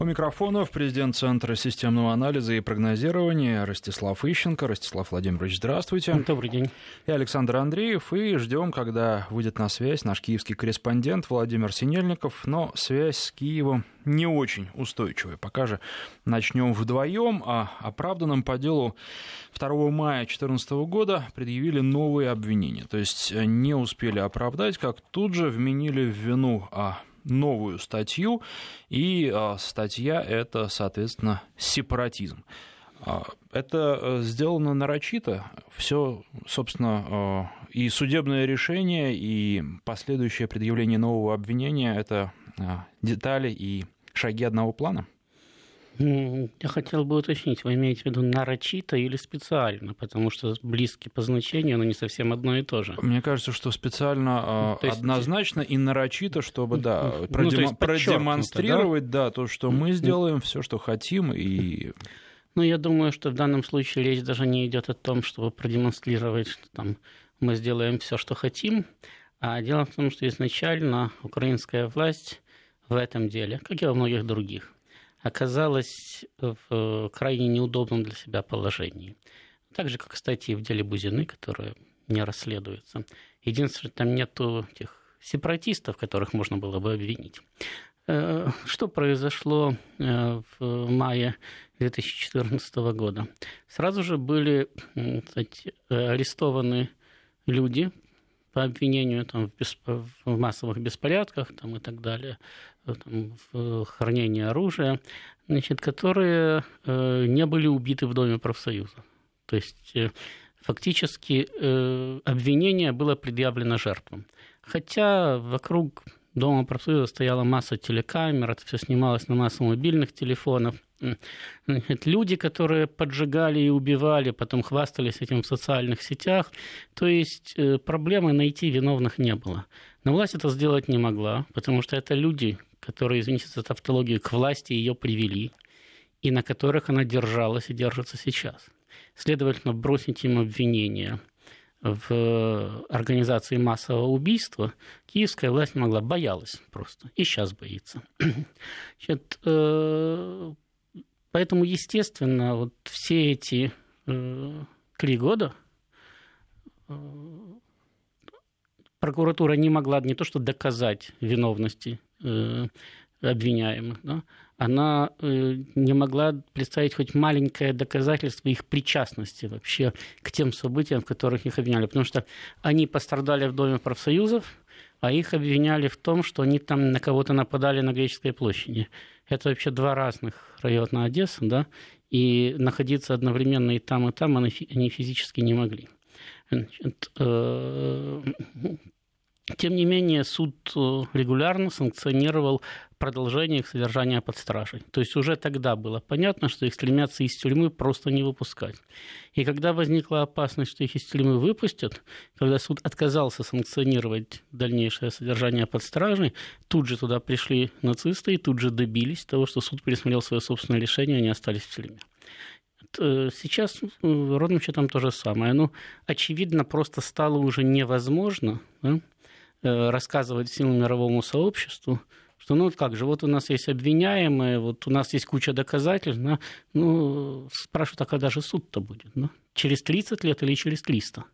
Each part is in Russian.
У микрофонов президент Центра системного анализа и прогнозирования Ростислав Ищенко. Ростислав Владимирович, здравствуйте. Добрый день. И Александр Андреев. И ждем, когда выйдет на связь наш киевский корреспондент Владимир Синельников. Но связь с Киевом не очень устойчивая. Пока же начнем вдвоем. О оправданном по делу 2 мая 2014 года предъявили новые обвинения. То есть не успели оправдать, как тут же вменили в вину о новую статью, и а, статья это, соответственно, сепаратизм. А, это э, сделано нарочито. Все, собственно, а, и судебное решение, и последующее предъявление нового обвинения – это детали и шаги одного плана – я хотел бы уточнить, вы имеете в виду нарочито или специально, потому что близки по значению, но не совсем одно и то же. Мне кажется, что специально ну, есть... однозначно и нарочито, чтобы да, ну, продем... продемонстрировать да? да, то, что мы сделаем все, что хотим, и ну, я думаю, что в данном случае речь даже не идет о том, чтобы продемонстрировать, что там мы сделаем все, что хотим, а дело в том, что изначально украинская власть в этом деле, как и во многих других, оказалась в крайне неудобном для себя положении. Так же, как, кстати, и в деле Бузины, которое не расследуется. Единственное, там нету тех сепаратистов, которых можно было бы обвинить. Э, что произошло э, в мае 2014 года? Сразу же были кстати, арестованы люди по обвинению там, в, бесп... в массовых беспорядках там, и так далее, э, там, в хранении оружия, значит, которые э, не были убиты в Доме профсоюза. То есть э, фактически э, обвинение было предъявлено жертвам. Хотя вокруг Дома профсоюза стояла масса телекамер, это все снималось на массу мобильных телефонов – Значит, люди, которые поджигали и убивали, потом хвастались этим в социальных сетях. То есть э, проблемы найти виновных не было. Но власть это сделать не могла, потому что это люди, которые, извините за тавтологию, к власти ее привели, и на которых она держалась и держится сейчас. Следовательно, бросить им обвинения в организации массового убийства киевская власть могла, боялась просто, и сейчас боится. Значит, э, Поэтому, естественно, вот все эти э, три года э, прокуратура не могла не то что доказать виновности э, обвиняемых, да, она э, не могла представить хоть маленькое доказательство их причастности вообще к тем событиям, в которых их обвиняли. Потому что они пострадали в Доме профсоюзов, а их обвиняли в том, что они там на кого-то нападали на Греческой площади. Это вообще два разных района Одессы, да, и находиться одновременно и там, и там они физически не могли. Тем не менее, суд э, регулярно санкционировал продолжение их содержания под стражей. То есть уже тогда было понятно, что их стремятся из тюрьмы просто не выпускать. И когда возникла опасность, что их из тюрьмы выпустят, когда суд отказался санкционировать дальнейшее содержание под стражей, тут же туда пришли нацисты и тут же добились того, что суд пересмотрел свое собственное решение, и они остались в тюрьме. Э, сейчас э, ровным счетом то же самое. Ну, очевидно, просто стало уже невозможно да, рассказывать всему мировому сообществу, что ну как же, вот у нас есть обвиняемые, вот у нас есть куча доказательств, да, ну, спрашивают, а когда же суд-то будет? Да? Через 30 лет или через 300?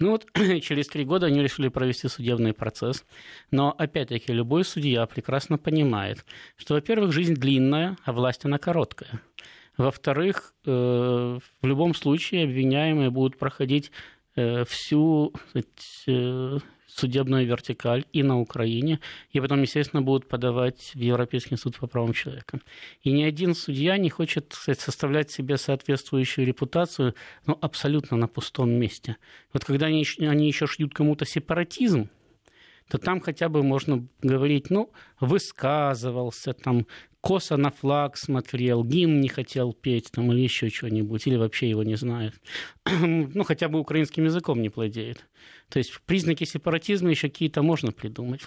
Ну вот через три года они решили провести судебный процесс. Но опять-таки любой судья прекрасно понимает, что, во-первых, жизнь длинная, а власть она короткая. Во-вторых, э, в любом случае обвиняемые будут проходить э, всю сказать, судебную вертикаль и на Украине, и потом, естественно, будут подавать в Европейский суд по правам человека. И ни один судья не хочет составлять себе соответствующую репутацию ну, абсолютно на пустом месте. Вот когда они, они еще шьют кому-то сепаратизм, то там хотя бы можно говорить, ну, высказывался, там, косо на флаг смотрел, гимн не хотел петь там, или еще что-нибудь, или вообще его не знает. ну, хотя бы украинским языком не владеет. То есть признаки сепаратизма еще какие-то можно придумать.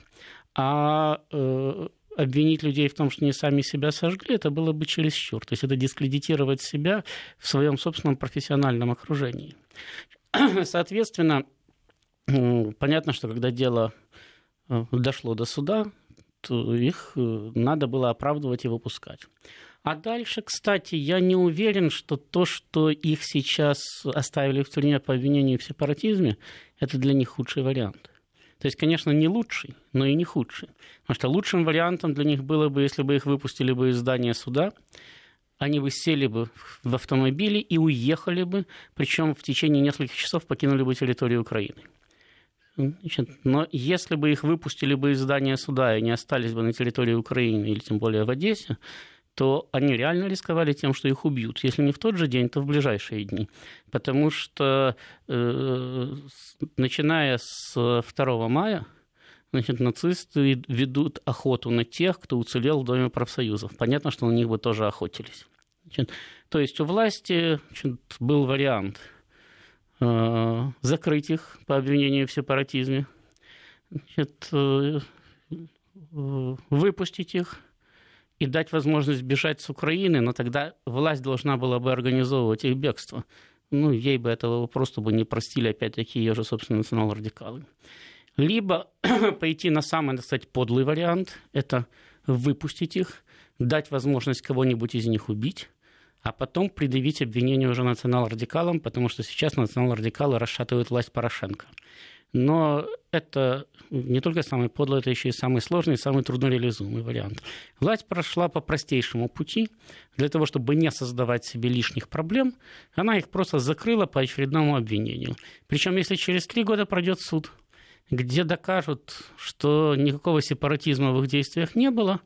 А э, обвинить людей в том, что они сами себя сожгли, это было бы чересчур. То есть это дискредитировать себя в своем собственном профессиональном окружении. Соответственно, понятно, что когда дело э, дошло до суда, их надо было оправдывать и выпускать. А дальше, кстати, я не уверен, что то, что их сейчас оставили в тюрьме по обвинению в сепаратизме, это для них худший вариант. То есть, конечно, не лучший, но и не худший. Потому что лучшим вариантом для них было бы, если бы их выпустили бы из здания суда, они бы сели бы в автомобиле и уехали бы, причем в течение нескольких часов покинули бы территорию Украины. Значит, но если бы их выпустили бы из здания суда и не остались бы на территории Украины, или тем более в Одессе, то они реально рисковали тем, что их убьют. Если не в тот же день, то в ближайшие дни. Потому что э, начиная с 2 мая, значит, нацисты ведут охоту на тех, кто уцелел в Доме профсоюзов. Понятно, что на них бы тоже охотились. Значит, то есть у власти значит, был вариант закрыть их по обвинению в сепаратизме, значит, э, выпустить их – и дать возможность бежать с Украины, но тогда власть должна была бы организовывать их бегство. Ну, ей бы этого просто бы не простили, опять-таки, ее же, собственно, национал-радикалы. Либо пойти на самый, так сказать, подлый вариант, это выпустить их, дать возможность кого-нибудь из них убить, а потом предъявить обвинение уже национал-радикалам, потому что сейчас национал-радикалы расшатывают власть Порошенко. Но это не только самый подлый, это еще и самый сложный, самый труднореализуемый вариант. Власть прошла по простейшему пути. Для того, чтобы не создавать себе лишних проблем, она их просто закрыла по очередному обвинению. Причем, если через три года пройдет суд, где докажут, что никакого сепаратизма в их действиях не было,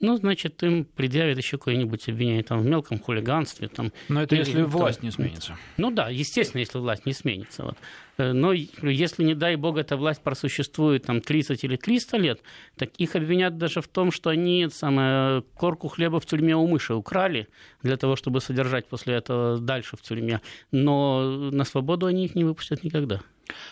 ну, значит, им предъявят еще какое-нибудь обвинение там, в мелком хулиганстве. Там, Но это или, если там, власть не сменится. Ну да, естественно, если власть не сменится. Вот. Э, но если, не дай бог, эта власть просуществует там, 30 или 300 лет, так их обвинят даже в том, что они самое, корку хлеба в тюрьме у мыши украли для того, чтобы содержать после этого дальше в тюрьме. Но на свободу они их не выпустят никогда.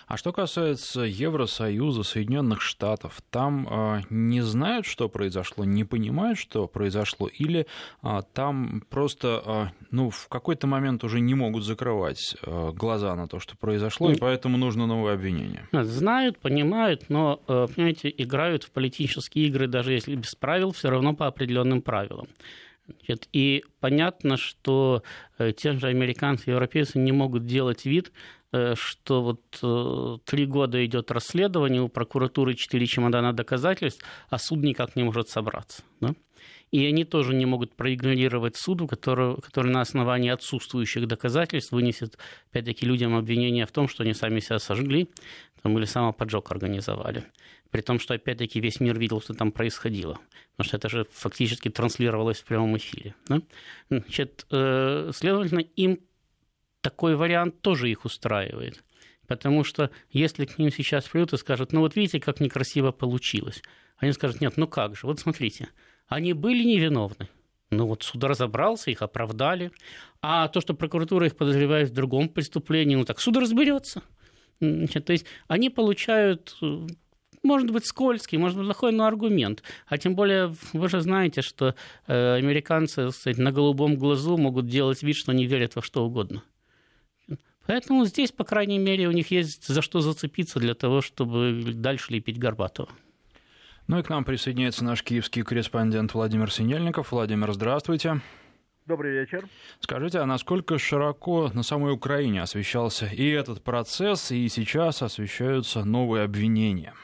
А что касается Евросоюза, Соединенных Штатов, там э, не знают, что произошло, не понимают, что произошло, или э, там просто э, ну, в какой-то момент уже не могут закрывать э, глаза на то, что произошло, и поэтому нужно новое обвинение? Знают, понимают, но, э, понимаете, играют в политические игры, даже если без правил, все равно по определенным правилам. И понятно, что э, те же американцы и европейцы не могут делать вид, что вот э, три года идет расследование, у прокуратуры четыре чемодана доказательств, а суд никак не может собраться. Да? И они тоже не могут проигнорировать суду, который, который на основании отсутствующих доказательств вынесет, опять-таки, людям обвинение в том, что они сами себя сожгли там, или самоподжог организовали. При том, что, опять-таки, весь мир видел, что там происходило. Потому что это же фактически транслировалось в прямом эфире. Да? Значит, э, следовательно, им такой вариант тоже их устраивает. Потому что если к ним сейчас придут и скажут, ну вот видите, как некрасиво получилось, они скажут, нет, ну как же, вот смотрите, они были невиновны, ну вот суд разобрался, их оправдали, а то, что прокуратура их подозревает в другом преступлении, ну так суд разберется. То есть они получают может быть скользкий, может быть плохой, но аргумент. А тем более вы же знаете, что э, американцы кстати, на голубом глазу могут делать вид, что не верят во что угодно. Поэтому здесь, по крайней мере, у них есть за что зацепиться для того, чтобы дальше лепить Горбатова. Ну и к нам присоединяется наш киевский корреспондент Владимир Синельников. Владимир, здравствуйте. Добрый вечер. Скажите, а насколько широко на самой Украине освещался и этот процесс, и сейчас освещаются новые обвинения?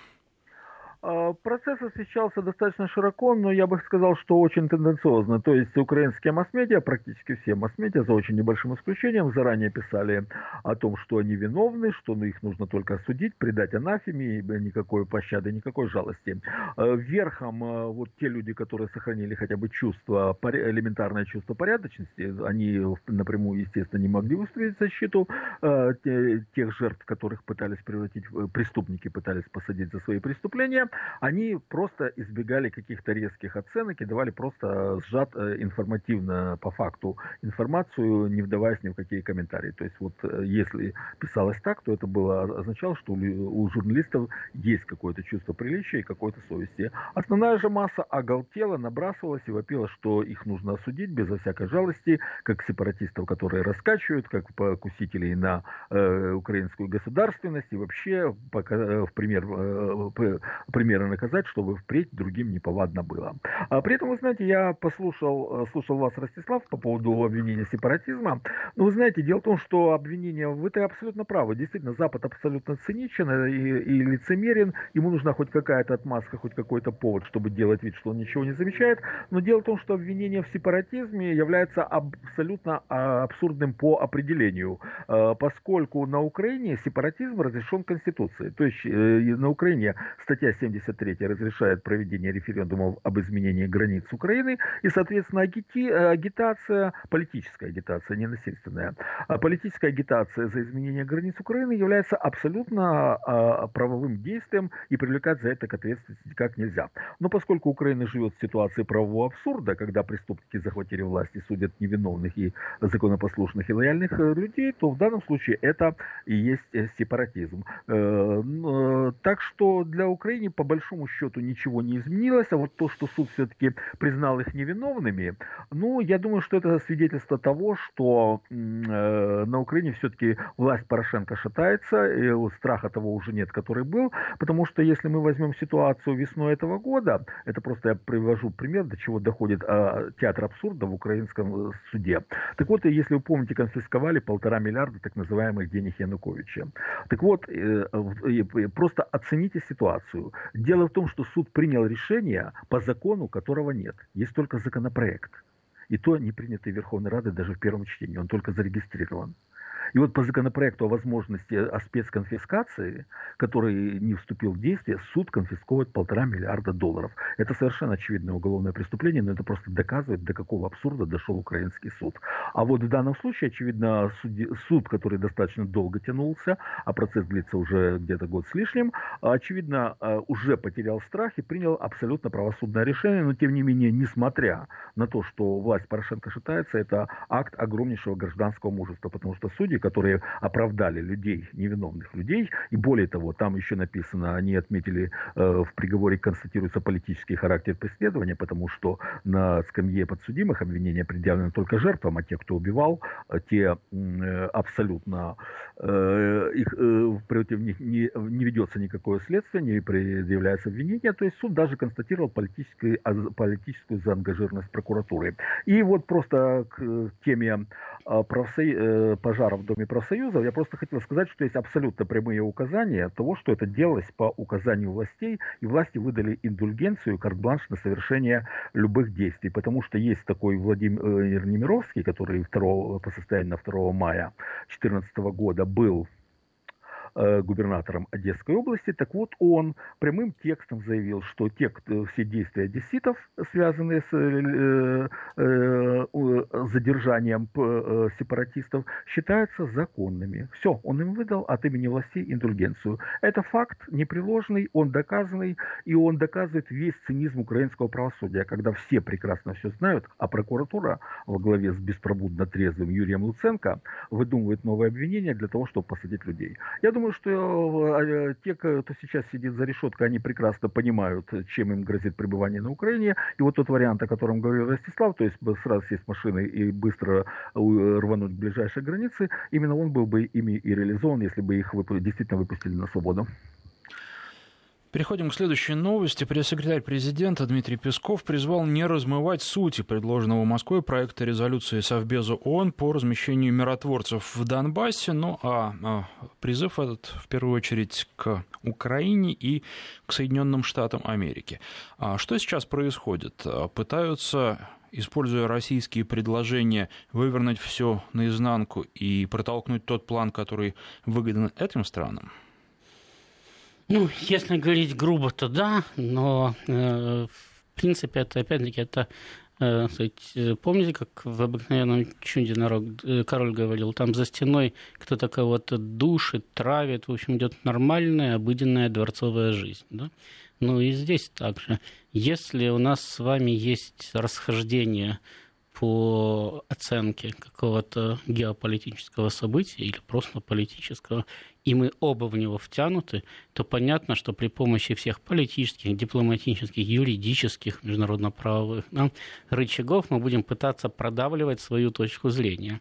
А, процесс освещался достаточно широко, но я бы сказал, что очень тенденциозно. То есть украинские масс-медиа, практически все масс-медиа, за очень небольшим исключением, заранее писали о том, что они виновны, что их нужно только осудить, предать анафеме, никакой пощады, никакой жалости. А, верхом а, вот те люди, которые сохранили хотя бы чувство, элементарное чувство порядочности, они напрямую, естественно, не могли выступить защиту тех жертв, которых пытались превратить, преступники пытались посадить за свои преступления они просто избегали каких-то резких оценок и давали просто сжат э, информативно по факту информацию, не вдаваясь ни в какие комментарии. То есть вот э, если писалось так, то это было означало, что у журналистов есть какое-то чувство приличия и какой-то совести. Основная же масса оголтела, набрасывалась и вопила, что их нужно осудить безо всякой жалости, как сепаратистов, которые раскачивают, как покусителей на э, украинскую государственность и вообще пока, э, в пример, э, любой меры наказать, чтобы впредь другим неповадно было. А при этом, вы знаете, я послушал, слушал вас, Ростислав, по поводу обвинения сепаратизма. Но вы знаете, дело в том, что обвинение, вы это абсолютно правы. Действительно, Запад абсолютно циничен и, и лицемерен. Ему нужна хоть какая-то отмазка, хоть какой-то повод, чтобы делать вид, что он ничего не замечает. Но дело в том, что обвинение в сепаратизме является абсолютно а, абсурдным по определению, а, поскольку на Украине сепаратизм разрешен Конституцией. То есть э, на Украине статья 73 разрешает проведение референдумов об изменении границ Украины, и, соответственно, агити, агитация, политическая агитация, не насильственная, а политическая агитация за изменение границ Украины является абсолютно а, правовым действием и привлекать за это к ответственности как нельзя. Но поскольку Украина живет в ситуации правового абсурда, когда преступники захватили власть и судят невиновных и законопослушных и лояльных э, людей, то в данном случае это и есть э, сепаратизм. Э, так что для Украины по большому счету ничего не изменилось, а вот то, что суд все-таки признал их невиновными, ну, я думаю, что это свидетельство того, что на Украине все-таки власть Порошенко шатается, и страха того уже нет, который был, потому что если мы возьмем ситуацию весной этого года, это просто я привожу пример, до чего доходит а, театр абсурда в украинском суде. Так вот, если вы помните, конфисковали полтора миллиарда так называемых денег Януковича. Так вот, э, просто оцените ситуацию. Дело в том, что суд принял решение по закону, которого нет. Есть только законопроект. И то не принятый Верховной Радой даже в первом чтении. Он только зарегистрирован. И вот по законопроекту о возможности о спецконфискации, который не вступил в действие, суд конфисковывает полтора миллиарда долларов. Это совершенно очевидное уголовное преступление, но это просто доказывает, до какого абсурда дошел украинский суд. А вот в данном случае, очевидно, суд, который достаточно долго тянулся, а процесс длится уже где-то год с лишним, очевидно, э, уже потерял страх и принял абсолютно правосудное решение, но тем не менее, несмотря на то, что власть Порошенко шатается, это акт огромнейшего гражданского мужества, потому что судьи, которые оправдали людей, невиновных людей. И более того, там еще написано, они отметили, э, в приговоре констатируется политический характер преследования, потому что на скамье подсудимых обвинения предъявлены только жертвам, а те, кто убивал, э, те э, абсолютно их, против них не, не ведется никакое следствие, не предъявляется обвинение. То есть суд даже констатировал политическую, политическую заангажированность прокуратуры. И вот просто к теме профсоюз, пожаров в Доме профсоюзов, я просто хотел сказать, что есть абсолютно прямые указания того, что это делалось по указанию властей, и власти выдали индульгенцию, карт-бланш на совершение любых действий, потому что есть такой Владимир Немировский, который 2, по состоянию на 2 мая 2014 года был Э, губернатором Одесской области. Так вот, он прямым текстом заявил, что те, кто, все действия одесситов, связанные с э, э, задержанием э, сепаратистов, считаются законными. Все, он им выдал от имени властей индульгенцию. Это факт непреложный, он доказанный, и он доказывает весь цинизм украинского правосудия, когда все прекрасно все знают, а прокуратура во главе с беспробудно трезвым Юрием Луценко выдумывает новые обвинения для того, чтобы посадить людей. Я думаю, думаю, что э, те, кто сейчас сидит за решеткой, они прекрасно понимают, чем им грозит пребывание на Украине. И вот тот вариант, о котором говорил Ростислав, то есть сразу сесть в машины и быстро рвануть к ближайшей границе, именно он был бы ими и реализован, если бы их действительно выпустили на свободу. Переходим к следующей новости. Пресс-секретарь президента Дмитрий Песков призвал не размывать сути предложенного Москвой проекта резолюции Совбеза ООН по размещению миротворцев в Донбассе. Ну а, а призыв этот в первую очередь к Украине и к Соединенным Штатам Америки. А что сейчас происходит? А, пытаются используя российские предложения, вывернуть все наизнанку и протолкнуть тот план, который выгоден этим странам? Ну, если говорить грубо, то да, но э, в принципе это опять-таки это э, сказать, помните, как в обыкновенном чуде народ, э, король говорил, там за стеной кто-то кого-то душит, травит, в общем, идет нормальная, обыденная дворцовая жизнь. Да? Ну и здесь также. Если у нас с вами есть расхождение по оценке какого-то геополитического события или просто политического, и мы оба в него втянуты, то понятно, что при помощи всех политических, дипломатических, юридических, международно-правовых да, рычагов мы будем пытаться продавливать свою точку зрения.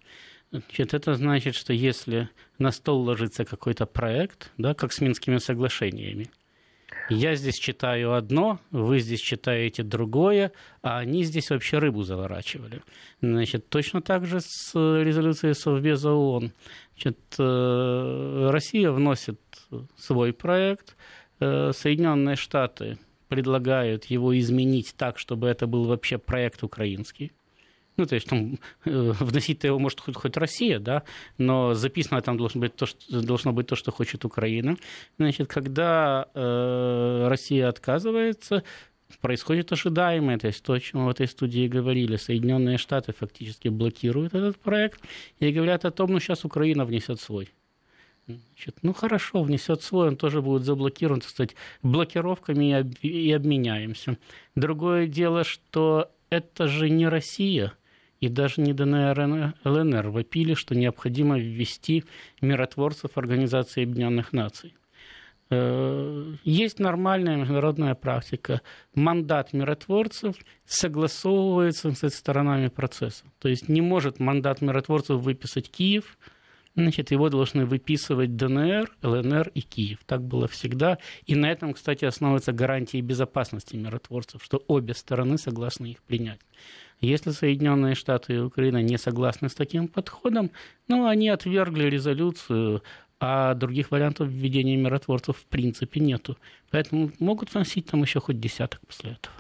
Значит, это значит, что если на стол ложится какой-то проект, да, как с Минскими соглашениями, Я здесь читаю одно, вы здесь читаете другое, а они здесь вообще рыбу заворачивали. Значит, точно так же с резолюцией Совбеза ООН. Значит, э, Россия вносит свой проект, э, Соединенные Штаты предлагают его изменить так, чтобы это был вообще проект украинский. Ну, то есть там э, вносить-то его может хоть, хоть Россия, да, но записано там должно быть то, что, должно быть то, что хочет Украина. Значит, когда э, Россия отказывается, происходит ожидаемое, то есть то, о чем в этой студии говорили. Соединенные Штаты фактически блокируют этот проект и говорят о том, ну, сейчас Украина внесет свой. Значит, ну хорошо, внесет свой, он тоже будет заблокирован, так сказать, блокировками и, об, и обменяемся. Другое дело, что это же не Россия, и даже не ДНР и ЛНР вопили, что необходимо ввести миротворцев Организации Объединенных Наций. Э, есть нормальная международная практика. Мандат миротворцев согласовывается с сторонами процесса. То есть не может мандат миротворцев выписать Киев – значит, его должны выписывать ДНР, ЛНР и Киев. Так было всегда. И на этом, кстати, основываются гарантии безопасности миротворцев, что обе стороны согласны их принять. Если Соединенные Штаты и Украина не согласны с таким подходом, ну, они отвергли резолюцию, а других вариантов введения миротворцев в принципе нету. Поэтому могут носить там еще хоть десяток после этого.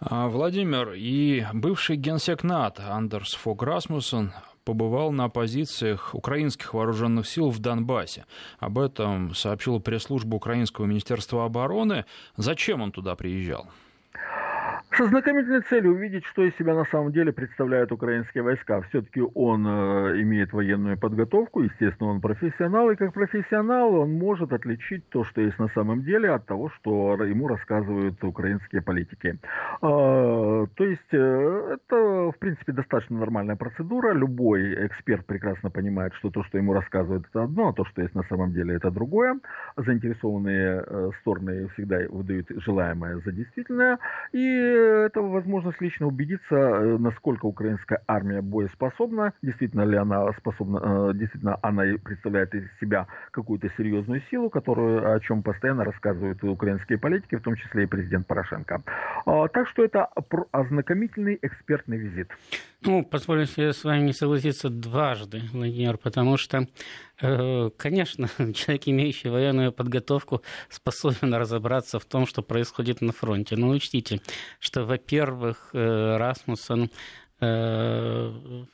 А, Владимир и бывший генсек НАТО Андерс Фог Расмуссен побывал на позициях украинских вооруженных сил в Донбассе. Об этом сообщила пресс-служба Украинского министерства обороны. Зачем он туда приезжал? Со знакомительной целью увидеть, что из себя на самом деле представляют украинские войска. Все-таки он э, имеет военную подготовку, естественно, он профессионал, и как профессионал он может отличить то, что есть на самом деле, от того, что ему рассказывают украинские политики. Э, то есть э, это, в принципе, достаточно нормальная процедура. Любой эксперт прекрасно понимает, что то, что ему рассказывают, это одно, а то, что есть на самом деле, это другое. Заинтересованные э, стороны всегда выдают желаемое за действительное. И это возможность лично убедиться, э, насколько украинская армия боеспособна, действительно ли она способна, э, действительно она представляет из себя какую-то серьезную силу, которую, о чем постоянно рассказывают украинские политики, в том числе и президент Порошенко. А, так что это ознакомительный экспертный визит. Ну, позволю себе с вами не согласиться дважды, Владимир, потому что, конечно, человек, имеющий военную подготовку, способен разобраться в том, что происходит на фронте. Но учтите, что, во-первых, э, Расмуссен э,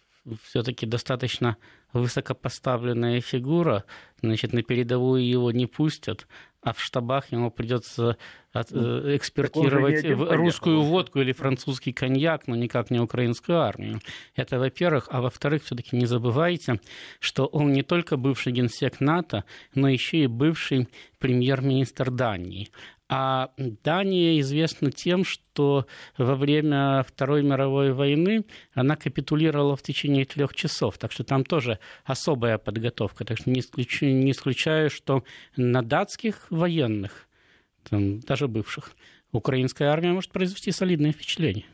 все-таки достаточно высокопоставленная фигура, значит, на передовую его не пустят, а в штабах ему придется от, э, экспертировать русскую водку или французский коньяк, но никак не украинскую армию. Это во-первых. А во-вторых, все-таки не забывайте, что он не только бывший генсек НАТО, но еще и бывший премьер-министр Дании. А Дания известна тем, что во время Второй мировой войны она капитулировала в течение трех часов. Так что там тоже особая подготовка. Так что не исключаю, не исключаю что на датских военных, там, даже бывших, украинская армия может произвести солидное впечатление.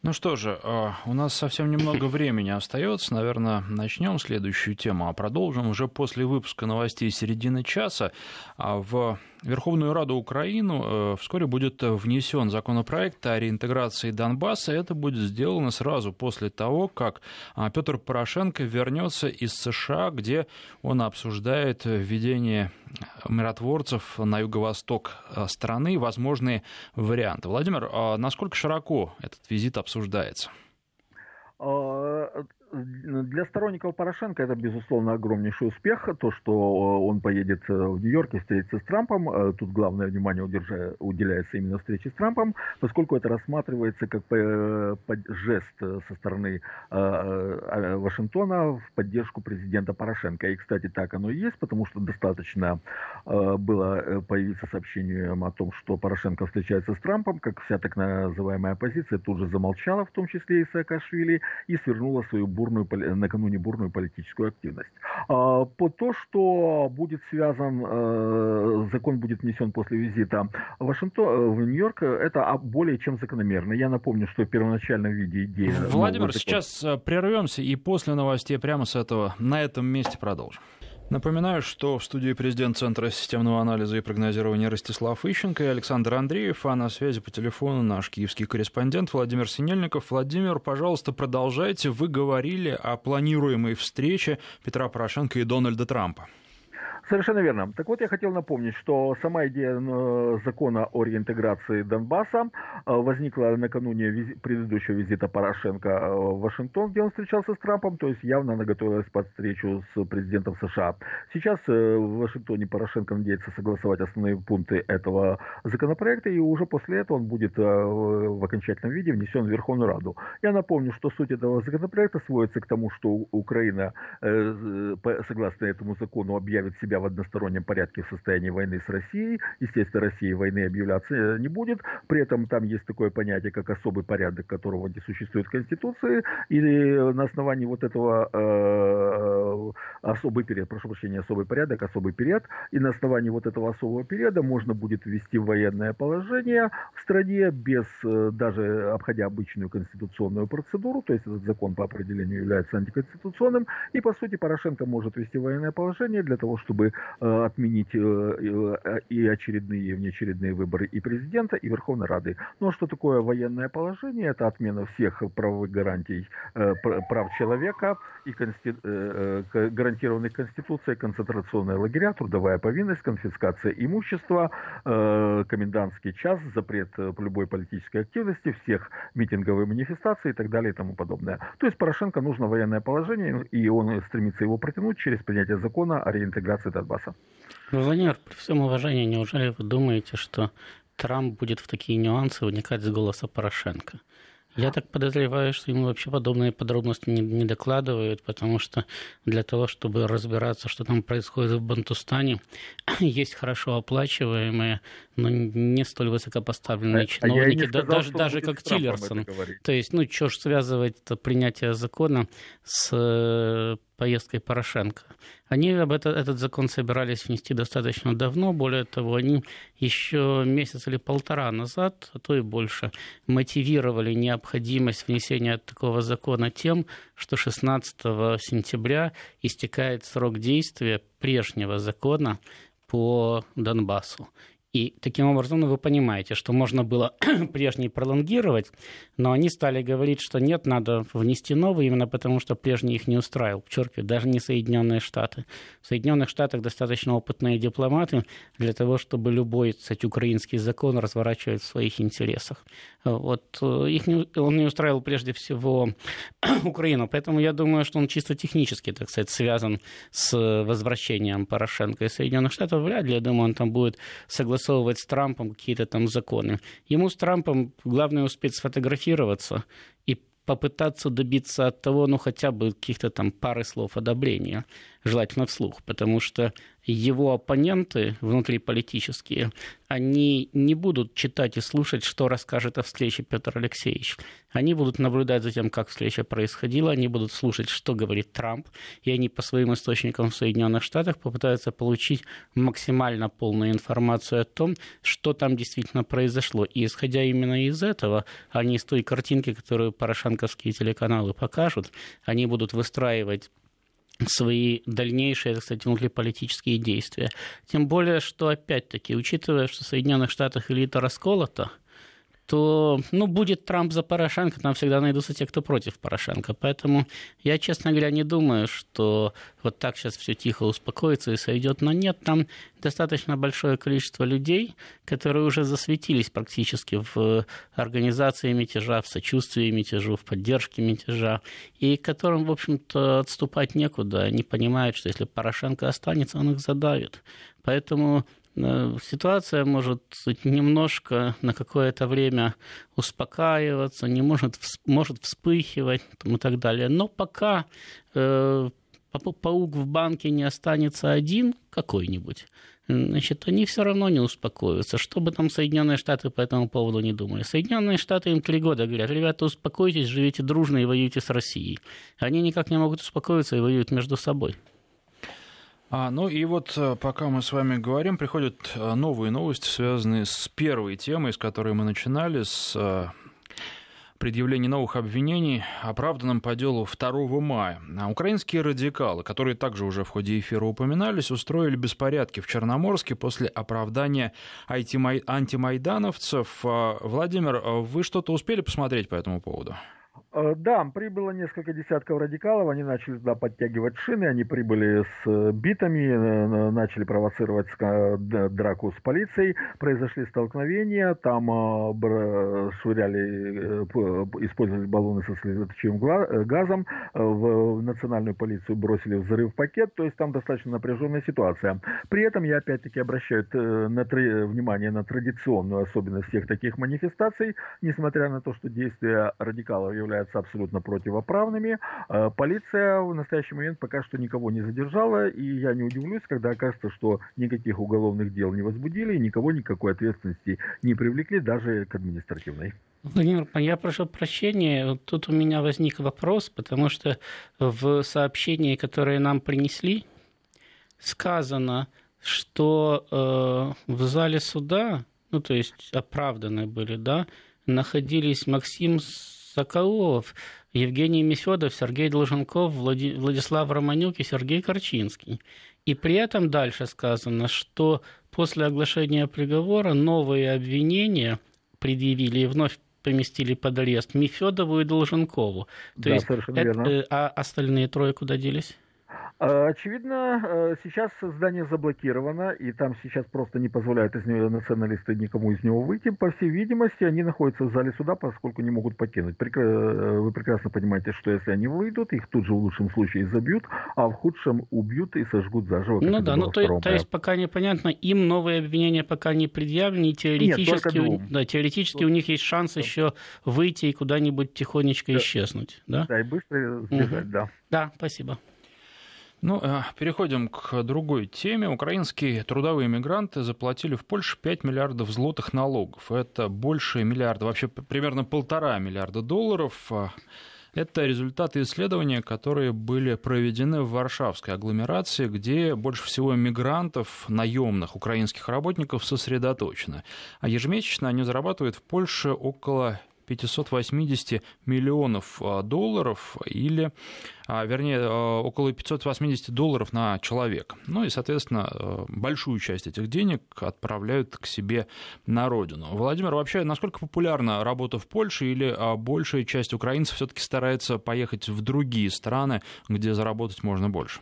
Ну что же, а, у нас совсем немного времени остается. Наверное, начнем следующую тему, а продолжим уже после выпуска новостей середины часа. А в Верховную Раду Украины э, вскоре будет внесен законопроект о реинтеграции Донбасса. Это будет сделано сразу после того, как а, Петр Порошенко вернется из США, где он обсуждает введение миротворцев на юго-восток э, страны, возможные варианты. Владимир, а насколько широко этот визит обсуждается? А, для сторонников Порошенко это, безусловно, огромнейший успех. То, что э, он поедет э, в Нью-Йорк и встретится с Трампом. Э, тут главное внимание уделяется именно встрече с Трампом, поскольку это рассматривается как жест со стороны Вашингтона в поддержку президента Порошенко. И, кстати, так оно и есть, потому что достаточно было появиться сообщением о том, что Порошенко встречается с Трампом, как вся так называемая оппозиция тут же замолчала, в том числе и Саакашвили, и свернула свою бурную бурную, накануне бурную политическую активность. А, по то, что будет связан, э, закон будет внесен после визита в Вашингтон, э, в Нью-Йорк, это более чем закономерно. Я напомню, что в первоначальном виде идея... Владимир, сейчас закон... Э, прервемся и после новостей прямо с этого, на этом месте продолжим. Напоминаю, что в студии президент Центра системного анализа и прогнозирования Ростислав Ищенко и Александр Андреев, а на связи по телефону наш киевский корреспондент Владимир Синельников. Владимир, пожалуйста, продолжайте. Вы говорили о планируемой встрече Петра Порошенко и Дональда Трампа. Совершенно верно. Так вот, я хотел напомнить, что сама идея э, закона о реинтеграции Донбасса э, возникла накануне визи- предыдущего визита Порошенко э, в Вашингтон, где он встречался с Трампом, то есть явно она готовилась под встречу с президентом США. Сейчас в Вашингтоне Порошенко надеется согласовать основные пункты этого законопроекта, и уже после этого он будет в окончательном виде внесен в Верховную Раду. Я напомню, что суть этого законопроекта сводится к тому, что Украина, согласно этому закону, объявит себя себя в одностороннем порядке в состоянии войны с Россией. Естественно, России войны объявляться э, не будет. При этом там есть такое понятие, как особый порядок, которого не существует в Конституции. Или на основании вот этого э, особый период, прошу прощения, особый порядок, особый период. И на основании вот этого особого периода можно будет ввести военное положение в стране без э, даже обходя обычную конституционную процедуру. То есть этот закон по определению является антиконституционным. И по сути Порошенко может ввести военное положение для того, чтобы чтобы э, отменить э, э, и очередные, и внеочередные выборы и президента, и Верховной Рады. Ну а что такое военное положение? Это отмена всех правовых гарантий прав человека и гарантированных Конституцией, концентрационные лагеря, трудовая повинность, конфискация имущества, комендантский час, запрет любой политической активности, всех митинговых манифестаций и так далее и тому подобное. То есть Порошенко нужно военное положение, и он стремится его протянуть через принятие закона о реинтеграции Донбасса. Ну, Владимир, при всем уважении, неужели вы думаете, что Трамп будет в такие нюансы вникать с голоса Порошенко? Я так подозреваю, что ему вообще подобные подробности не, не докладывают, потому что для того, чтобы разбираться, что там происходит в Бантустане, есть хорошо оплачиваемые, но не столь высокопоставленные а, чиновники, а сказал, даже, даже как Тиллерсон. То есть, ну, что ж связывать это принятие закона с э, поездкой Порошенко. Они об это, этот закон собирались внести достаточно давно. Более того, они еще месяц или полтора назад, а то и больше, мотивировали необходимость внесения такого закона тем, что 16 сентября истекает срок действия прежнего закона по Донбассу. И таким образом ну, вы понимаете, что можно было прежний пролонгировать, но они стали говорить, что нет, надо внести новый, именно потому что прежний их не устраивал. Подчеркиваю, даже не Соединенные Штаты. В Соединенных Штатах достаточно опытные дипломаты для того, чтобы любой, кстати, украинский закон разворачивать в своих интересах. Вот э, их не, он не устраивал прежде всего Украину, поэтому я думаю, что он чисто технически, так сказать, связан с возвращением Порошенко из Соединенных Штатов. Вряд ли, я думаю, он там будет согласовывать с Трампом какие-то там законы. Ему с Трампом главное успеть сфотографироваться и попытаться добиться от того, ну, хотя бы каких-то там пары слов одобрения, желательно вслух, потому что его оппоненты внутриполитические, они не будут читать и слушать, что расскажет о встрече Петр Алексеевич. Они будут наблюдать за тем, как встреча происходила, они будут слушать, что говорит Трамп, и они по своим источникам в Соединенных Штатах попытаются получить максимально полную информацию о том, что там действительно произошло. И исходя именно из этого, а не из той картинки, которую порошенковские телеканалы покажут, они будут выстраивать свои дальнейшие, кстати, внутриполитические действия. Тем более, что, опять-таки, учитывая, что в Соединенных Штатах элита расколота, то, ну, будет Трамп за Порошенко, там всегда найдутся те, кто против Порошенко. Поэтому я, честно говоря, не думаю, что вот так сейчас все тихо успокоится и сойдет. Но нет, там достаточно большое количество людей, которые уже засветились практически в организации мятежа, в сочувствии мятежу, в поддержке мятежа, и которым, в общем-то, отступать некуда. Они понимают, что если Порошенко останется, он их задавит. Поэтому ситуация может немножко на какое-то время успокаиваться, не может, может вспыхивать там, и так далее. Но пока э, паук в банке не останется один какой-нибудь, значит, они все равно не успокоятся. Что бы там Соединенные Штаты по этому поводу не думали. Соединенные Штаты им три года говорят, ребята, успокойтесь, живите дружно и воюйте с Россией. Они никак не могут успокоиться и воюют между собой. А, ну и вот э, пока мы с вами говорим, приходят э, новые новости, связанные с первой темой, с которой мы начинали, с э, предъявлении новых обвинений оправданным по делу 2 мая. А украинские радикалы, которые также уже в ходе эфира упоминались, устроили беспорядки в Черноморске после оправдания антимайдановцев. А, Владимир, вы что-то успели посмотреть по этому поводу? Э, да, прибыло несколько десятков радикалов, они начали туда подтягивать шины, они прибыли с э, битами, э, начали провоцировать драку с полицией, произошли столкновения, там швыряли, использовали баллоны со слезоточивым газом, в национальную полицию бросили взрыв пакет, то есть там достаточно напряженная ситуация. При этом я опять-таки обращаю внимание на традиционную особенность всех таких манифестаций, несмотря на то, что действия радикалов являются являются абсолютно противоправными. Э, полиция в настоящий момент пока что никого не задержала, и я не удивлюсь, когда окажется, что никаких уголовных дел не возбудили, и никого никакой ответственности не привлекли, даже к административной. Владимир, я прошу прощения, тут у меня возник вопрос, потому что в сообщении, которое нам принесли, сказано, что э, в зале суда, ну то есть оправданы были, да, находились Максим Соколов, Евгений Мефедов, Сергей Долженков, Владислав Романюк и Сергей Корчинский. И при этом дальше сказано, что после оглашения приговора новые обвинения предъявили и вновь поместили под арест Мефедову и Долженкову. То да, есть, совершенно это, верно. Э, а остальные трое куда делись? А, очевидно, э, сейчас здание заблокировано, и там сейчас просто не позволяют из него националисты никому из него выйти. По всей видимости, они находятся в зале суда, поскольку не могут покинуть. Э, вы прекрасно понимаете, что если они выйдут, их тут же в лучшем случае забьют, а в худшем убьют и сожгут заживо. Ну да, ну то, то есть пока непонятно, им новые обвинения пока не предъявлены, и теоретически, Нет, у, да, теоретически у них есть шанс еще выйти и куда-нибудь тихонечко да. исчезнуть. Да? да, и быстро сбежать, угу. да. Да, спасибо. Ну, э, переходим к другой теме. Украинские трудовые мигранты заплатили в Польше 5 миллиардов злотых налогов. Это больше миллиарда, вообще примерно полтора миллиарда долларов. Это результаты исследования, которые были проведены в Варшавской агломерации, где больше всего мигрантов, наемных украинских работников сосредоточено. А ежемесячно они зарабатывают в Польше около 580 миллионов а, долларов или, а, вернее, а, около 580 долларов на человека. Ну и, соответственно, большую часть этих денег отправляют к себе на родину. Владимир, вообще, насколько популярна работа в Польше или большая часть украинцев все-таки старается поехать в другие страны, где заработать можно больше?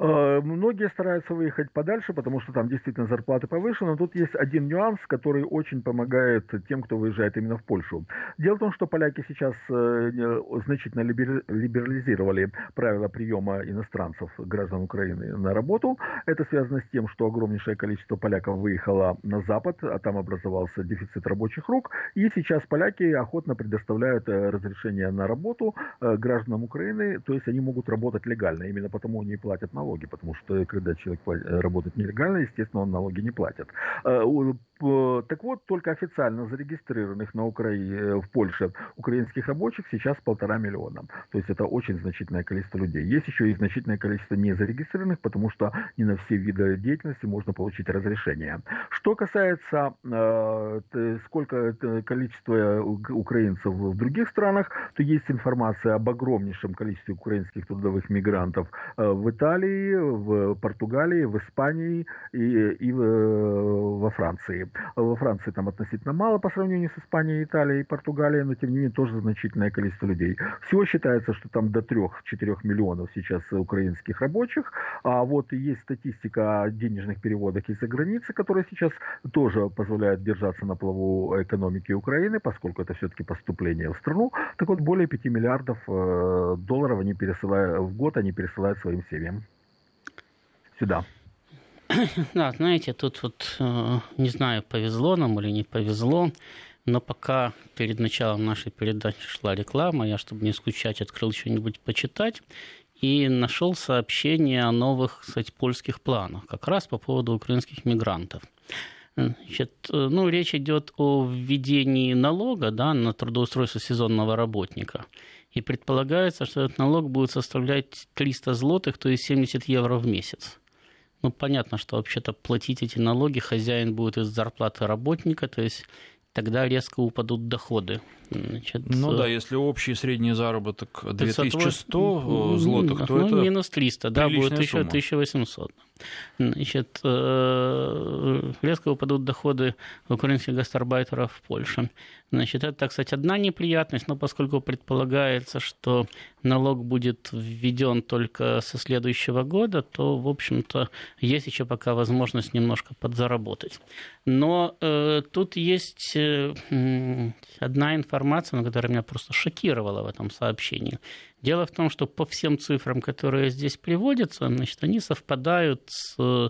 Э, многие стараются выехать подальше, потому что там действительно зарплаты повыше, но тут есть один нюанс, который очень помогает тем, кто выезжает именно в Польшу. Дело в том, что поляки сейчас э, значительно либерализировали правила приема иностранцев, граждан Украины, на работу. Это связано с тем, что огромнейшее количество поляков выехало на Запад, а там образовался дефицит рабочих рук, и сейчас поляки охотно предоставляют э, разрешение на работу гражданам Украины, то есть они могут работать легально, именно потому они платят налоги налоги, потому что когда человек э, работает нелегально, естественно, он налоги не платит. Э, так вот, только официально зарегистрированных на Украине, э, в Польше украинских рабочих сейчас полтора миллиона. То есть это очень значительное количество людей. Есть еще и значительное количество незарегистрированных, потому что не на все виды деятельности можно получить разрешение. Что касается сколько количество украинцев в других странах, то есть информация об огромнейшем количестве украинских трудовых мигрантов в Италии, в Португалии, в Испании и, и во Франции. Во Франции там относительно мало по сравнению с Испанией, Италией и Португалией, но тем не менее тоже значительное количество людей. Всего считается, что там до 3-4 миллионов сейчас украинских рабочих, а вот есть статистика о денежных переводах из-за границы, которая сейчас тоже позволяет держаться на плаву экономики Украины, поскольку это все-таки поступление в страну. Так вот, более 5 миллиардов э, долларов они пересылают в год они пересылают своим семьям сюда. Да, знаете, тут вот, э, не знаю, повезло нам или не повезло, но пока перед началом нашей передачи шла реклама, я, чтобы не скучать, открыл что-нибудь почитать и нашел сообщение о новых, кстати, польских планах, как раз по поводу украинских мигрантов. Значит, э, ну, речь идет о введении налога да, на трудоустройство сезонного работника. И предполагается, что этот налог будет составлять 300 злотых, то есть 70 евро в месяц. Ну, понятно, что вообще-то платить эти налоги хозяин будет из зарплаты работника, то есть тогда резко упадут доходы. Значит, ну да, если общий средний заработок 2100 злотых, то ну, это минус 300, да, будет еще сумма. 1800. Значит, э, резко упадут доходы украинских гастарбайтеров в Польше. Значит, это, кстати, одна неприятность, но поскольку предполагается, что налог будет введен только со следующего года, то, в общем-то, есть еще пока возможность немножко подзаработать. Но э, тут есть э, одна информация, которая меня просто шокировала в этом сообщении. Дело в том, что по всем цифрам, которые здесь приводятся, значит, они совпадают с э,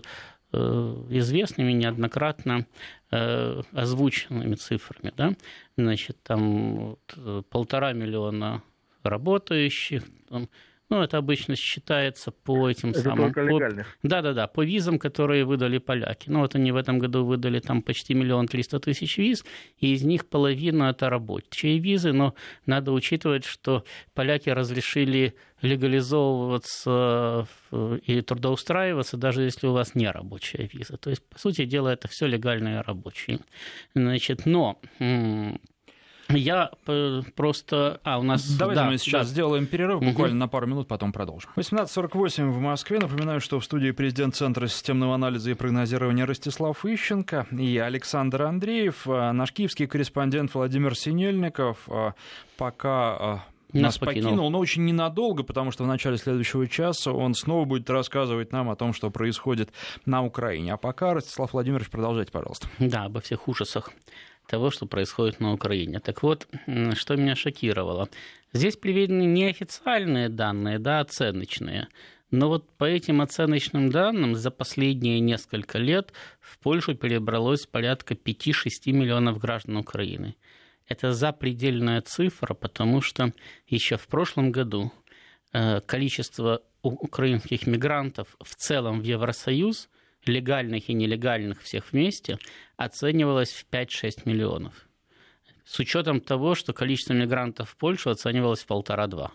известными неоднократно э, озвученными цифрами. Да? Значит, там вот, полтора миллиона работающих, там, ну, это обычно считается по этим это самым... Только легальных. По, да-да-да, по визам, которые выдали поляки. Ну, вот они в этом году выдали там почти миллион триста тысяч виз, и из них половина это рабочие визы, но надо учитывать, что поляки разрешили легализовываться и трудоустраиваться, даже если у вас не рабочая виза. То есть, по сути дела, это все легальные рабочие. Значит, но я э, просто... А, у нас... Давайте да, мы сейчас да. сделаем перерыв буквально угу. на пару минут, потом продолжим. 18.48 в Москве. Напоминаю, что в студии президент Центра системного анализа и прогнозирования Ростислав Ищенко и Александр Андреев, а, наш киевский корреспондент Владимир Синельников. А, пока а, нас, нас покинул. покинул, но очень ненадолго, потому что в начале следующего часа он снова будет рассказывать нам о том, что происходит на Украине. А пока, Ростислав Владимирович, продолжайте, пожалуйста. Да, обо всех ужасах того, что происходит на Украине. Так вот, что меня шокировало. Здесь приведены не официальные данные, да, оценочные. Но вот по этим оценочным данным за последние несколько лет в Польшу перебралось порядка 5-6 миллионов граждан Украины. Это запредельная цифра, потому что еще в прошлом году э, количество украинских мигрантов в целом в Евросоюз – легальных и нелегальных всех вместе, оценивалось в 5-6 миллионов. С учетом того, что количество мигрантов в Польшу оценивалось в полтора-два.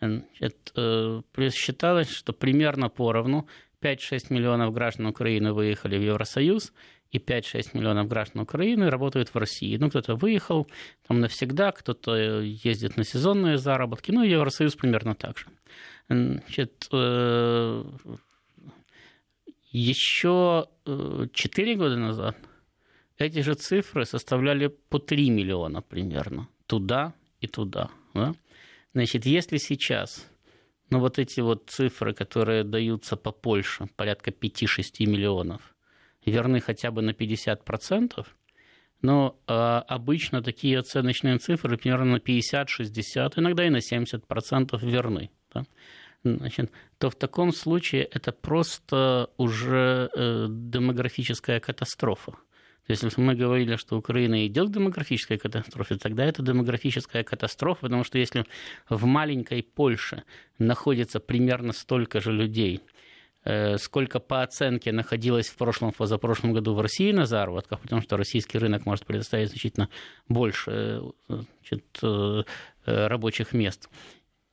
Э, считалось, что примерно поровну 5-6 миллионов граждан Украины выехали в Евросоюз, и 5-6 миллионов граждан Украины работают в России. Ну, кто-то выехал там навсегда, кто-то ездит на сезонные заработки, ну, Евросоюз примерно так же. Значит, э, еще 4 э, года назад эти же цифры составляли по 3 миллиона примерно. Туда и туда. Да? Значит, если сейчас ну, вот эти вот цифры, которые даются по Польше, порядка 5-6 миллионов, верны хотя бы на 50%, но э, обычно такие оценочные цифры примерно на 50-60, иногда и на 70% верны. Да? Значит, то в таком случае это просто уже э, демографическая катастрофа. То есть, если мы говорили, что Украина идет к демографической катастрофе, тогда это демографическая катастрофа, потому что если в маленькой Польше находится примерно столько же людей, э, сколько по оценке находилось в прошлом, позапрошлом году в России на заработках, потому что российский рынок может предоставить значительно больше э, значит, рабочих мест.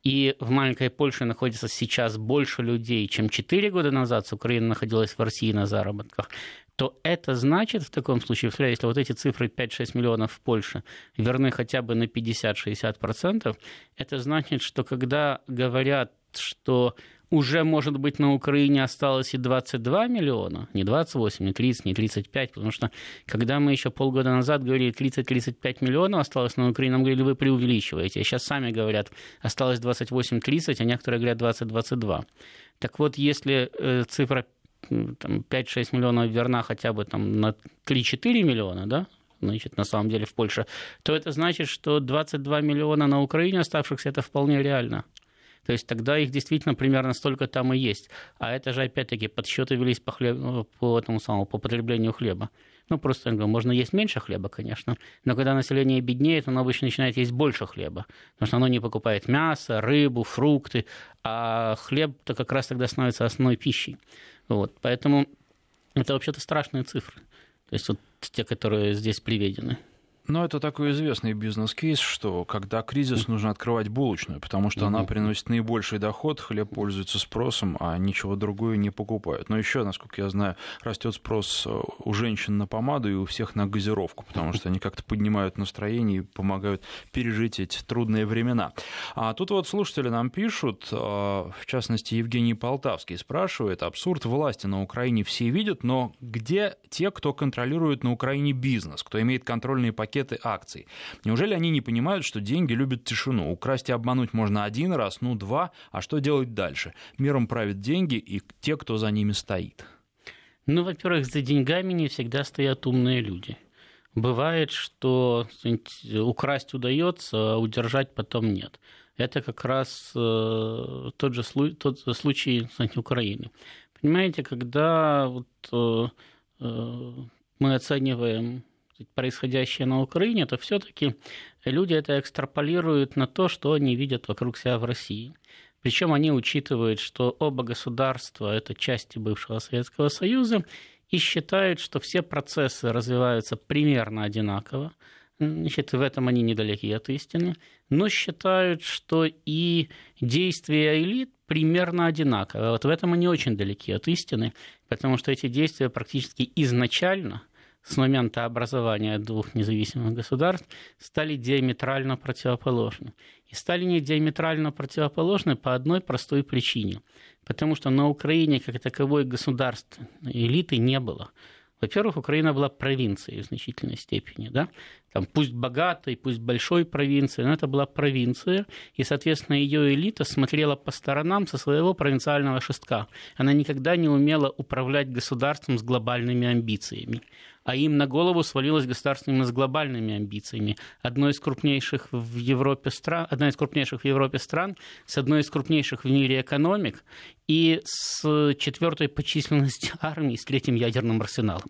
И в маленькой Польше находится сейчас больше людей, чем 4 года назад с Украины находилась в России на заработках, то это значит в таком случае, если вот эти цифры 5-6 миллионов в Польше верны хотя бы на 50-60%, это значит, что когда говорят, что уже, может быть, на Украине осталось и 22 миллиона, не 28, не 30, не 35, потому что когда мы еще полгода назад говорили 30-35 миллионов осталось на Украине, нам говорили, вы преувеличиваете. А сейчас сами говорят, осталось 28-30, а некоторые говорят 20-22. Так вот, если э, цифра 5-6 миллионов верна хотя бы там, на 3-4 миллиона, да, значит, на самом деле в Польше, то это значит, что 22 миллиона на Украине оставшихся это вполне реально. То есть тогда их действительно примерно столько там и есть. А это же опять-таки подсчеты велись по, хлеб... Ну, по этому самому, по потреблению хлеба. Ну, просто можно есть меньше хлеба, конечно, но когда население беднеет, оно обычно начинает есть больше хлеба, потому что оно не покупает мясо, рыбу, фрукты, а хлеб-то как раз тогда становится основной пищей. Вот, поэтому это вообще-то страшные цифры, то есть вот те, которые здесь приведены. Но это такой известный бизнес-кейс, что когда кризис, нужно открывать булочную, потому что она приносит наибольший доход, хлеб пользуется спросом, а ничего другое не покупают. Но еще, насколько я знаю, растет спрос э, у женщин на помаду и у всех на газировку, потому что они как-то поднимают настроение и помогают пережить эти трудные времена. А тут вот слушатели нам пишут, э, в частности, Евгений Полтавский спрашивает, абсурд власти на Украине все видят, но где те, кто контролирует на Украине бизнес, кто имеет контрольные пакеты пакеты акций. Неужели они не понимают, что деньги любят тишину? Украсть и обмануть можно один раз, ну два, а что делать дальше? Миром правят деньги и те, кто за ними стоит. Ну, во-первых, за деньгами не всегда стоят умные люди. Бывает, что украсть удается, а удержать потом нет. Это как раз э, тот же тот случай кстати, Украины. Понимаете, когда вот, э, э, мы оцениваем происходящее на Украине, то все-таки люди это экстраполируют на то, что они видят вокруг себя в России. Причем они учитывают, что оба государства – это части бывшего Советского Союза, и считают, что все процессы развиваются примерно одинаково. Значит, в этом они недалеки от истины, но считают, что и действия элит примерно одинаковы. Вот в этом они очень далеки от истины, потому что эти действия практически изначально – с момента образования двух независимых государств стали диаметрально противоположны. И стали не диаметрально противоположны по одной простой причине. Потому что на Украине как таковой государства элиты не было. Во-первых, Украина была провинцией в значительной степени. Да? Там, пусть богатой, пусть большой провинцией, но это была провинция, и, соответственно, ее элита смотрела по сторонам со своего провинциального шестка. Она никогда не умела управлять государством с глобальными амбициями а им на голову свалилось государство именно с глобальными амбициями. Одно из крупнейших в Европе стран, одна из крупнейших в Европе стран, с одной из крупнейших в мире экономик и с четвертой по численности армии, с третьим ядерным арсеналом.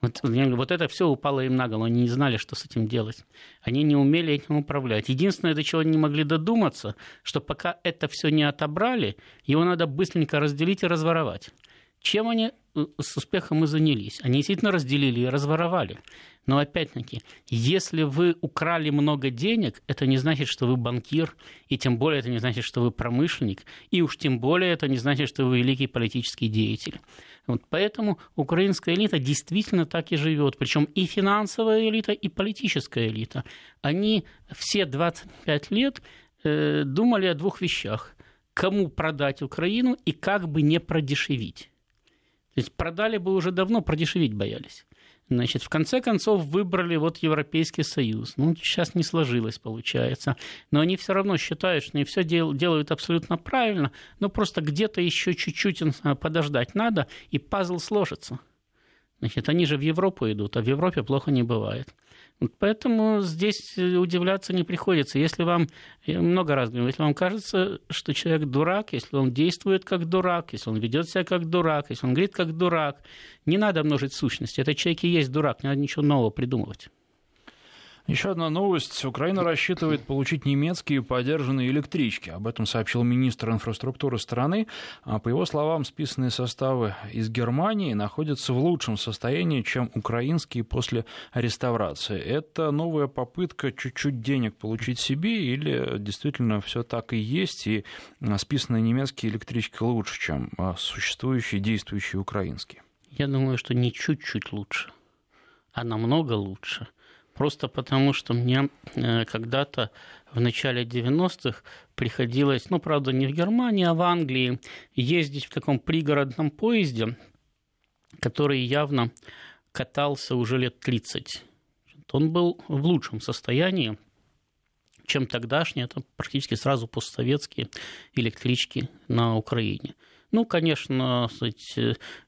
Вот, вот это все упало им на голову. Они не знали, что с этим делать. Они не умели этим управлять. Единственное, до чего они не могли додуматься, что пока это все не отобрали, его надо быстренько разделить и разворовать. Чем они э, с успехом и занялись? Они действительно разделили и разворовали. Но опять-таки, если вы украли много денег, это не значит, что вы банкир, и тем более это не значит, что вы промышленник, и уж тем более это не значит, что вы великий политический деятель. Вот поэтому украинская элита действительно так и живет. Причем и финансовая элита, и политическая элита. Они все 25 лет э, думали о двух вещах. Кому продать Украину и как бы не продешевить. То есть продали бы уже давно, продешевить боялись. Значит, в конце концов выбрали вот Европейский Союз. Ну, сейчас не сложилось, получается. Но они все равно считают, что они все дел, делают абсолютно правильно, но просто где-то еще чуть-чуть подождать надо, и пазл сложится. Значит, они же в Европу идут, а в Европе плохо не бывает. Поэтому здесь э, удивляться не приходится. Если вам, я много раз говорю, если вам кажется, что человек дурак, если он действует как дурак, если он ведет себя как дурак, если он говорит как дурак, не надо множить сущности. Этот человек и есть дурак, не надо ничего нового придумывать. Еще одна новость. Украина рассчитывает получить немецкие подержанные электрички. Об этом сообщил министр инфраструктуры страны. А по его словам, списанные составы из Германии находятся в лучшем состоянии, чем украинские после реставрации. Это новая попытка чуть-чуть денег получить себе или действительно все так и есть, и списанные немецкие электрички лучше, чем а, существующие действующие украинские? Я думаю, что не чуть-чуть лучше, а намного лучше – Просто потому, что мне э, когда-то в начале 90-х приходилось, ну, правда, не в Германии, а в Англии, ездить в таком пригородном поезде, который явно катался уже лет 30. Он был в лучшем состоянии, чем тогдашние, это практически сразу постсоветские электрички на Украине. Ну, конечно,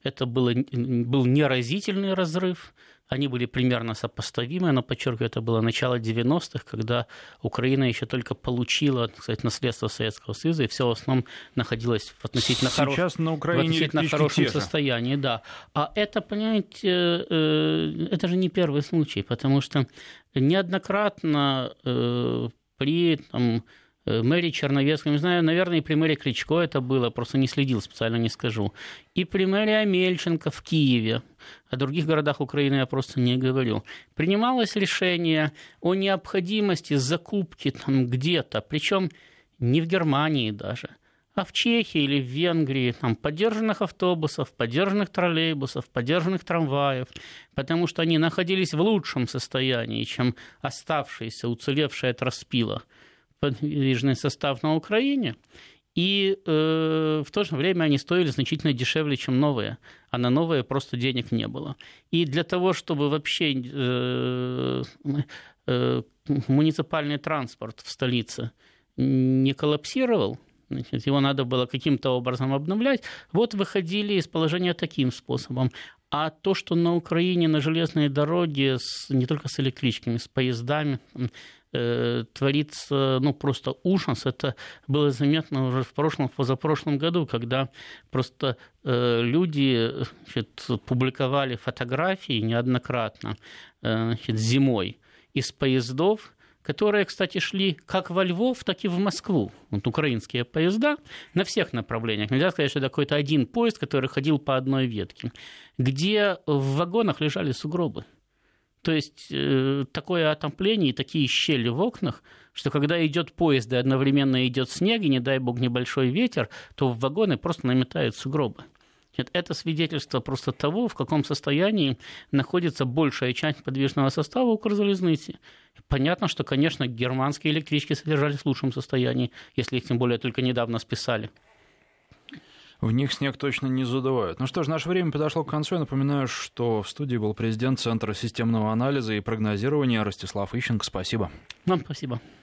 это было, был неразительный разрыв, они были примерно сопоставимы, но, подчеркиваю, это было начало 90-х, когда Украина еще только получила, кстати, наследство Советского Союза, и все в основном находилось в относительно, Сейчас хорош... на Украине в относительно хорошем состоянии. Да. А это, понимаете, э, это же не первый случай, потому что неоднократно э, при там, э, мэрии Черновецкой, не знаю, наверное, и при мэрии Кличко это было, просто не следил, специально не скажу, и при мэрии Амельченко в Киеве, о других городах Украины я просто не говорю, принималось решение о необходимости закупки там где-то, причем не в Германии даже – а в Чехии или в Венгрии там, поддержанных автобусов, поддержанных троллейбусов, поддержанных трамваев, потому что они находились в лучшем состоянии, чем оставшийся, уцелевший от распила подвижный состав на Украине. И э, в то же время они стоили значительно дешевле, чем новые, а на новые просто денег не было. И для того, чтобы вообще э, э, муниципальный транспорт в столице не коллапсировал, Значит, его надо было каким-то образом обновлять. Вот выходили из положения таким способом. А то, что на Украине на железной дороге с, не только с электричками, с поездами творится ну, просто ужас, это было заметно уже в прошлом, в позапрошлом году, когда просто э, люди значит, публиковали фотографии неоднократно э, значит, зимой из поездов, которые, кстати, шли как во Львов, так и в Москву. Вот украинские поезда на всех направлениях. Нельзя сказать, что это какой-то один поезд, который ходил по одной ветке, где в вагонах лежали сугробы. То есть э, такое отопление и такие щели в окнах, что когда идет поезд и одновременно идет снег, и не дай бог небольшой ветер, то в вагоны просто наметают сугробы. Это свидетельство просто того, в каком состоянии находится большая часть подвижного состава Укрзалезницы. Понятно, что, конечно, германские электрички содержались в лучшем состоянии, если их тем более только недавно списали. В них снег точно не задувают. Ну что ж, наше время подошло к концу. Я напоминаю, что в студии был президент Центра системного анализа и прогнозирования Ростислав Ищенко. Спасибо. Вам спасибо.